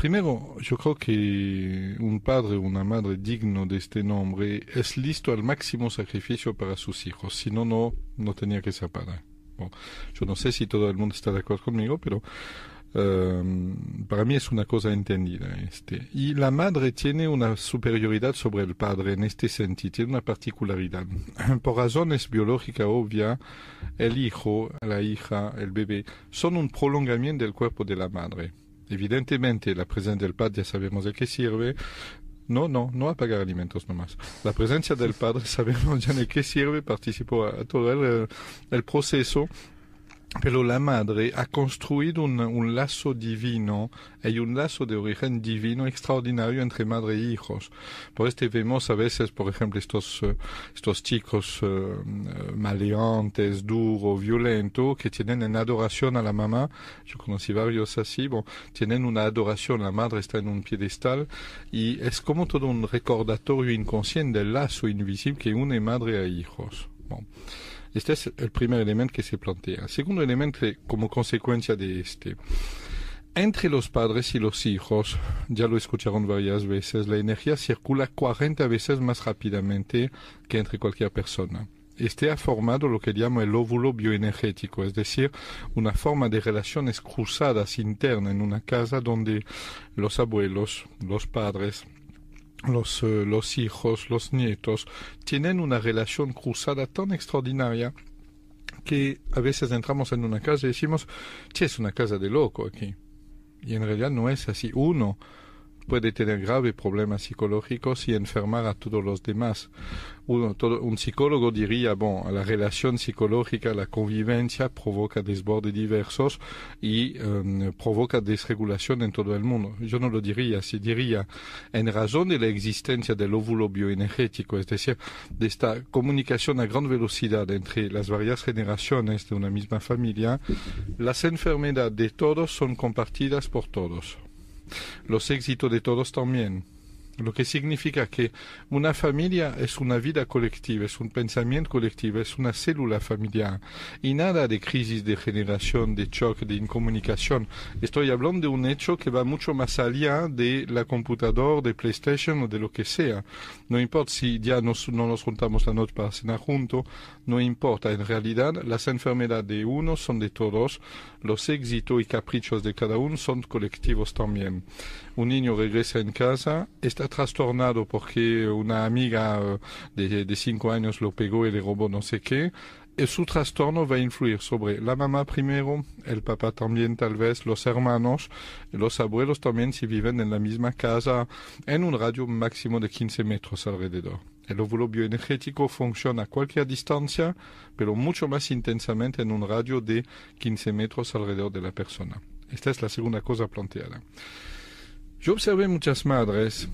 primero, yo creo que un padre o una madre digno de este nombre es listo al máximo sacrificio para sus hijos, si no, no, no tenía que ser padre. yo no sé si todo el mundo está de acuerdo conmigo, pero Ehm, para mí es una cosa entendida. Este. Y la madre tiene una superioridad sobre el padre en este sentido, tiene una particularidad. Por razones biológicas obvias, el hijo, la hija, el bebé, son un prolongamiento del cuerpo de la madre. Evidentemente, la presencia del padre ya sabemos de qué sirve, no, no, no a pagar alimentos nomás. La presencia del padre sabemos ya de qué sirve, participó a, todo el, el proceso pero la madre ha construido un, lazo divino, hay un lazo de origen divino extraordinario entre madre e hijos. Por este vemos a veces, por ejemplo, estos, uh, estos chicos uh, maleantes, duros, violentos, que tienen en adoración a la mamá. Yo conocí varios así, bon, tienen una adoración, la madre está en un piedestal y es como todo un recordatorio inconsciente del lazo invisible que une madre a hijos. Bon. Este es el primer elemento que se plantea. Segundo elemento, como consecuencia de este, entre los padres y los hijos, ya lo escucharon varias veces, la energía circula 40 veces más rápidamente que entre cualquier persona. Este ha formado lo que llamo el óvulo bioenergético, es decir, una forma de relaciones cruzadas internas en una casa donde los abuelos, los padres, los, uh, los hijos, los nietos, tienen una relación cruzada tan extraordinaria que a veces entramos en una casa y decimos, che, es una casa de loco aquí. Y en realidad no es así. Uno puede tener graves problemas psicológicos y enfermar a todos los demás. Uno, todo, un psicólogo diría, bon, la relación psicológica, la convivencia provoca desbordes diversos y um, provoca desregulación en todo el mundo. Yo no lo diría así, diría, en razón de la existencia del óvulo bioenergético, es decir, de esta comunicación a gran velocidad entre las varias generaciones de una misma familia, las enfermedades de todos son compartidas por todos los éxitos de todos también. Lo que significa que una familia es una vida colectiva, es un pensamiento colectivo, es una célula familiar. Y nada de crisis de generación, de choque, de incomunicación. Estoy hablando de un hecho que va mucho más allá de la computadora, de PlayStation o de lo que sea. No importa si ya no nos juntamos la noche para cenar juntos, no importa. En realidad, las enfermedades de uno son de todos, los éxitos y caprichos de cada uno son colectivos también. Un niño regresa en casa, está trastornado porque una amiga de, de cinco años lo pegó y le robó no sé qué, y su trastorno va a influir sobre la mamá primero, el papá también tal vez, los hermanos, los abuelos también si viven en la misma casa, en un radio máximo de 15 metros alrededor. El óvulo bioenergético funciona a cualquier distancia, pero mucho más intensamente en un radio de 15 metros alrededor de la persona. Esta es la segunda cosa planteada. Yo observé muchas madres,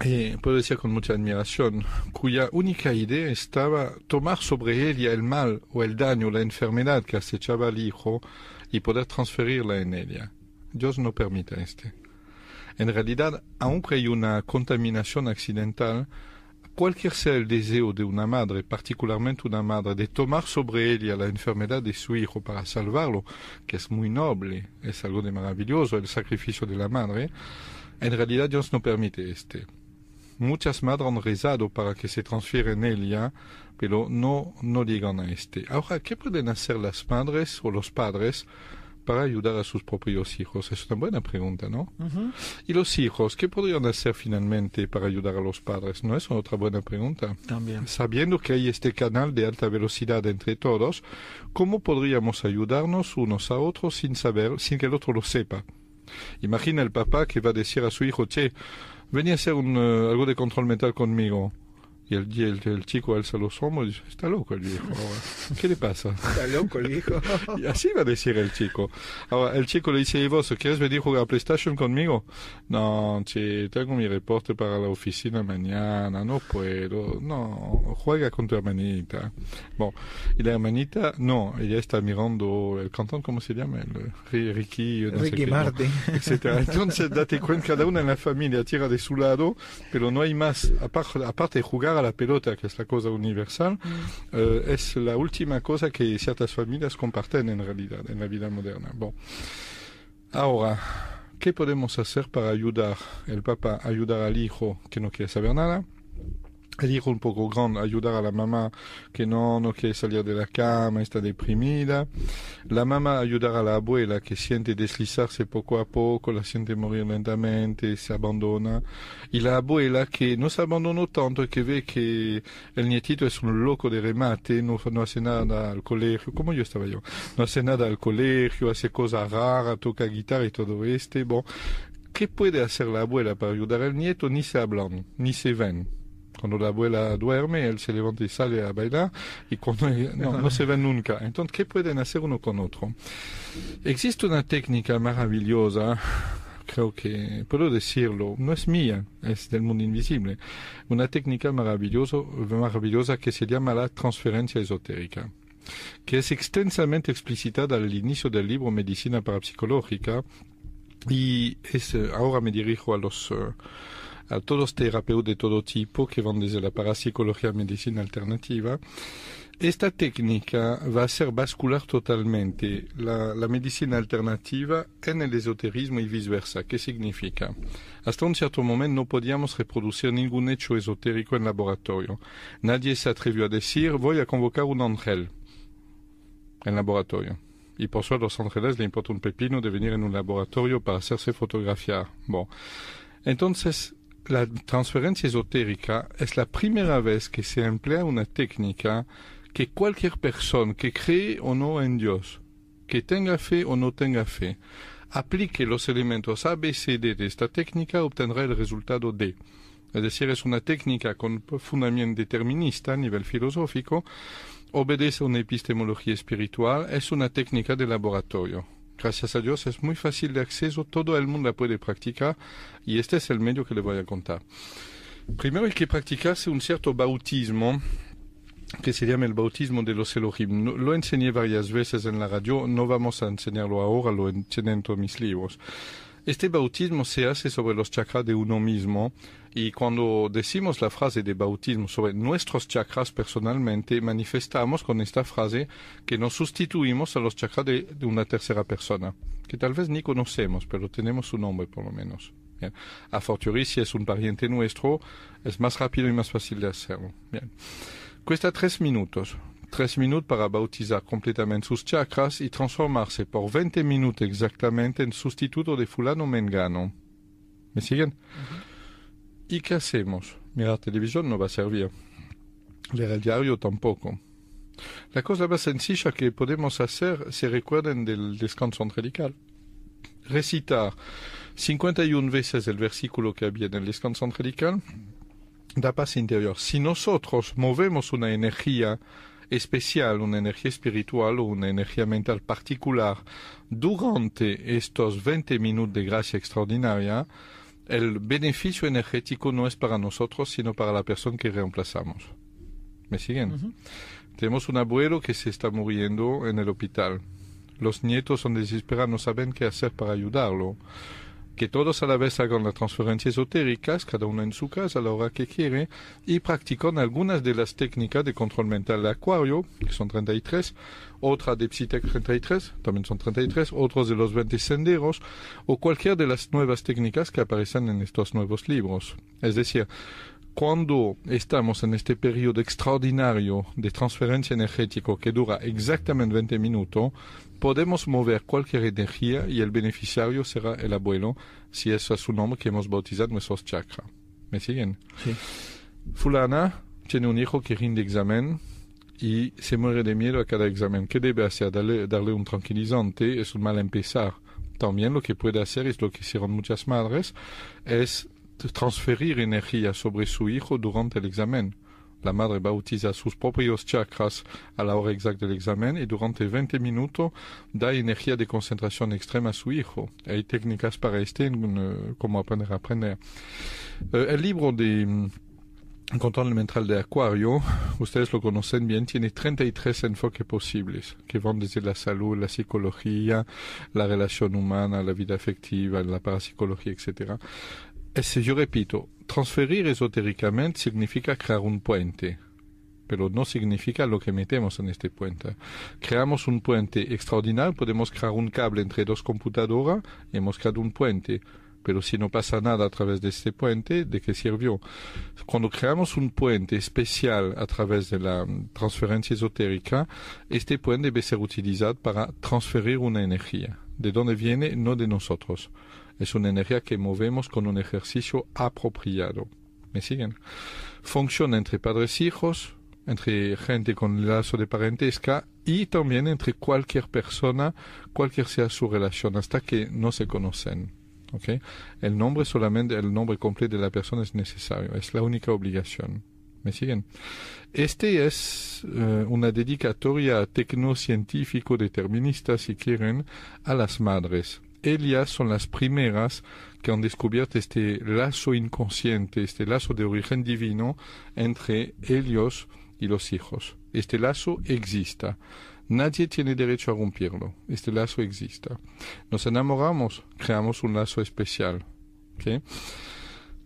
eh, puedo decir con mucha admiración, cuya única idea estaba tomar sobre ella el mal o el daño, la enfermedad que acechaba al hijo y poder transferirla en ella. Dios no permite este. En realidad, aunque hay una contaminación accidental, cualquier sea el deseo de una madre, particularmente una madre, de tomar sobre ella la enfermedad de su hijo para salvarlo, que es muy noble, es algo de maravilloso el sacrificio de la madre, en realidad Dios no permite este. Muchas madres han rezado para que se transfiera en ella, pero no, no llegan a este. Ahora, ¿qué pueden hacer las madres o los padres para ayudar a sus propios hijos? Es una buena pregunta, ¿no? Uh -huh. ¿Y los hijos qué podrían hacer finalmente para ayudar a los padres? ¿No es otra buena pregunta? También. Sabiendo que hay este canal de alta velocidad entre todos, ¿cómo podríamos ayudarnos unos a otros sin saber, sin que el otro lo sepa? Imagina el papá que va a decir a su hijo, che, ven a hacer un, uh, algo de control mental conmigo. Y el, el, el, chico alza los hombros y dice, está loco el viejo. Ahora. ¿Qué le pasa? Está loco el viejo. y así va a decir el chico. Ahora, el chico le dice, ¿y vos quieres venir a jugar a PlayStation conmigo? No, che, tengo mi reporte para la oficina mañana, no puedo. No, juega con tu hermanita. Bon, y la hermanita, no, ella está mirando el cantón, ¿cómo se llama? El Ricky, no Ricky Martin. no, etcétera. Entonces, date cuenta, cada una en la familia tira de su lado, pero no hay más, aparte, aparte de jugar a la pelota, que es la cosa universal, mm. uh, es la última cosa que ciertas familias comparten en realidad, en la vida moderna. Bon. Ahora, ¿qué podemos hacer para ayudar el papá, ayudar al hijo que no quiere saber nada? Hijo un poco grande, ayudar a la mamá que no, no quiere salir de la cama, está deprimida. La mamá ayudar a la abuela que siente deslizarse poco a poco, la siente morir lentamente, se abandona. Y la abuela que no se abandonó tanto que ve que el nietito es un loco de remate, no, no hace nada al colegio, como yo estaba yo, no hace nada al colegio, hace cosas raras, toca guitarra y todo este. Bon, ¿qué puede hacer la abuela para ayudar al nieto? Ni se hablan, ni se ven cuando la abuela duerme, él se levanta y sale a bailar, y cuando no, se ven nunca. Entonces, ¿qué pueden hacer uno con otro? Existe una técnica maravillosa, creo que puedo decirlo, no es mía, es del mundo invisible, una técnica maravilloso, maravillosa que se llama la transferencia esotérica que es extensamente explicitada al inicio del libro Medicina Parapsicológica y es, ahora me dirijo a los uh, a todos terapeutas de todo tipo que van desde la parapsicología a medicina alternativa. Esta técnica va a hacer bascular totalmente la, la, medicina alternativa en el esoterismo y viceversa. ¿Qué significa? Hasta un cierto momento no podíamos reproducir ningún hecho esotérico en laboratorio. Nadie se atrevió a decir voy a convocar un ángel en laboratorio. Y por suerte a los ángeles le importa un pepino de venir en un laboratorio para hacerse fotografiar. Bon. Entonces, la transferencia esotérica es la primera vez que se emplea una técnica que cualquier persona que cree o no en Dios, que tenga fe o no tenga fe, aplique los elementos A, B, C, D de esta técnica, obtendrá el resultado D. Es decir, es una técnica con fundamento determinista a nivel filosófico, obedece a una epistemología espiritual, es una técnica de laboratorio gracias a Dios, es muy fácil de acceso, todo el mundo la puede practicar y este es el medio que le voy a contar. Primero hay que practicarse un cierto bautismo que se llama el bautismo de los Elohim. lo enseñé varias veces en la radio, no vamos a enseñarlo ahora, lo enseñé en todos mis libros. Este bautismo se hace sobre los chakras de uno mismo y cuando decimos la frase de bautismo sobre nuestros chakras personalmente, manifestamos con esta frase que nos sustituimos a los chakras de, una tercera persona, que tal vez ni conocemos, pero tenemos su nombre por lo menos. Bien. A fortiori, si es un pariente nuestro, es más rápido y más fácil de hacerlo. Bien. Cuesta tres minutos. Tres minutos para bautizar completamente sus chakras y transformarse por 20 minutos exactamente en sustituto de fulano mengano. ¿Me siguen? Uh -huh. ¿Y qué hacemos? Mirar televisión no va a servir. Leer el diario tampoco. La cosa más sencilla que podemos hacer, se recuerden del descanso angelical. Recitar 51 veces el versículo que había en el descanso angelical da paz interior. Si nosotros movemos una energía especial, una energía espiritual o una energía mental particular durante estos 20 minutos de gracia extraordinaria, el beneficio energético no es para nosotros, sino para la persona que reemplazamos. ¿Me siguen? Uh -huh. Tenemos un abuelo que se está muriendo en el hospital. Los nietos son desesperados, no saben qué hacer para ayudarlo. Que todos a la vez hagan las transferencias esotéricas, cada uno en su casa a la hora que quiere, y practican algunas de las técnicas de control mental de Acuario, que son 33, otra de Psitec 33, también son 33, otros de los 20 senderos, o cualquier de las nuevas técnicas que aparecen en estos nuevos libros. Es decir, cuando estamos en este periodo extraordinario de transferencia energética que dura exactamente 20 minutos, podemos mover cualquier energía y el beneficiario será el abuelo, si eso es su nombre que hemos bautizado nuestros chakras. ¿Me siguen? Sí. Fulana tiene un hijo que rinde examen y se muere de miedo a cada examen. ¿Qué debe hacer? Darle, darle un tranquilizante es un mal empezar. También lo que puede hacer, es lo que hicieron muchas madres, es transferir energía sobre su hijo durante el examen. La madre bautiza sus propios chakras a la hora exacta del examen y durante 20 minutos da energía de concentración extrema a su hijo. Hay técnicas para este, uh, como aprender a aprender. Uh, el libro de um, Control mental de Acuario, ustedes lo conocen bien, tiene 33 enfoques posibles, que van desde la salud, la psicología, la relación humana, la vida afectiva, la parapsicología, etc. Es, yo repito, transferir esotéricamente significa crear un puente. pero no significa lo que metemos en este puente. Creamos un puente extraordinario, podemos crear un cable entre dos computadoras y hemos creado un puente pero si no pasa nada a través de este puente, ¿de qué sirvió? Cuando creamos un puente especial a través de la transferencia esotérica, este puente debe ser utilizado para transferir una energía. ¿De dónde viene? No de nosotros. Es una energía que movemos con un ejercicio apropiado. ¿Me siguen? Funciona entre padres e hijos, entre gente con lazo de parentesca y también entre cualquier persona, cualquier sea su relación, hasta que no se conocen. ¿okay? El nombre solamente, el nombre completo de la persona es necesario, es la única obligación. ¿Me siguen? Este es uh, una dedicatoria tecnocientífico determinista, si quieren, a las madres. Ellas son las primeras que han descubierto este lazo inconsciente, este lazo de origen divino entre ellos y los hijos. Este lazo exista. Nadie tiene derecho a romperlo. Este lazo existe. Nos enamoramos, creamos un lazo especial.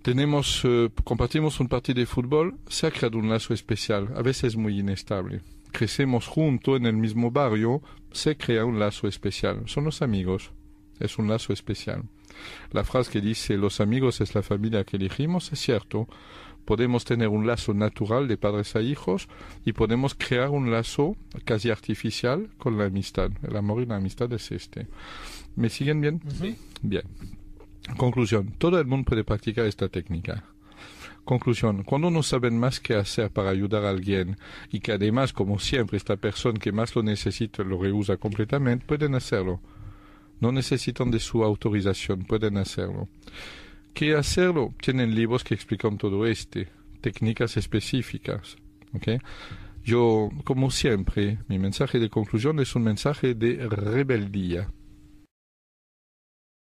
Tenemos, uh, compartimos un partido de fútbol, se ha creado un lazo especial, a veces muy inestable. Crecemos juntos en el mismo barrio, se crea un lazo especial. Son los amigos. Es un lazo especial. La frase que dice los amigos es la familia que elegimos es cierto, podemos tener un lazo natural de padres a hijos y podemos crear un lazo casi artificial con la amistad. El amor y la amistad es este. ¿Me siguen bien? Sí. Bien. Conclusión. Todo el mundo puede practicar esta técnica. Conclusión. Cuando no saben más qué hacer para ayudar a alguien y que además, como siempre, esta persona que más lo necesita lo rehúsa completamente, pueden hacerlo. No necesitan de su autorización, pueden hacerlo qué hacerlo. Tienen libros que explican todo esto, técnicas específicas. ¿okay? Yo, como siempre, mi mensaje de conclusión es un mensaje de rebeldía.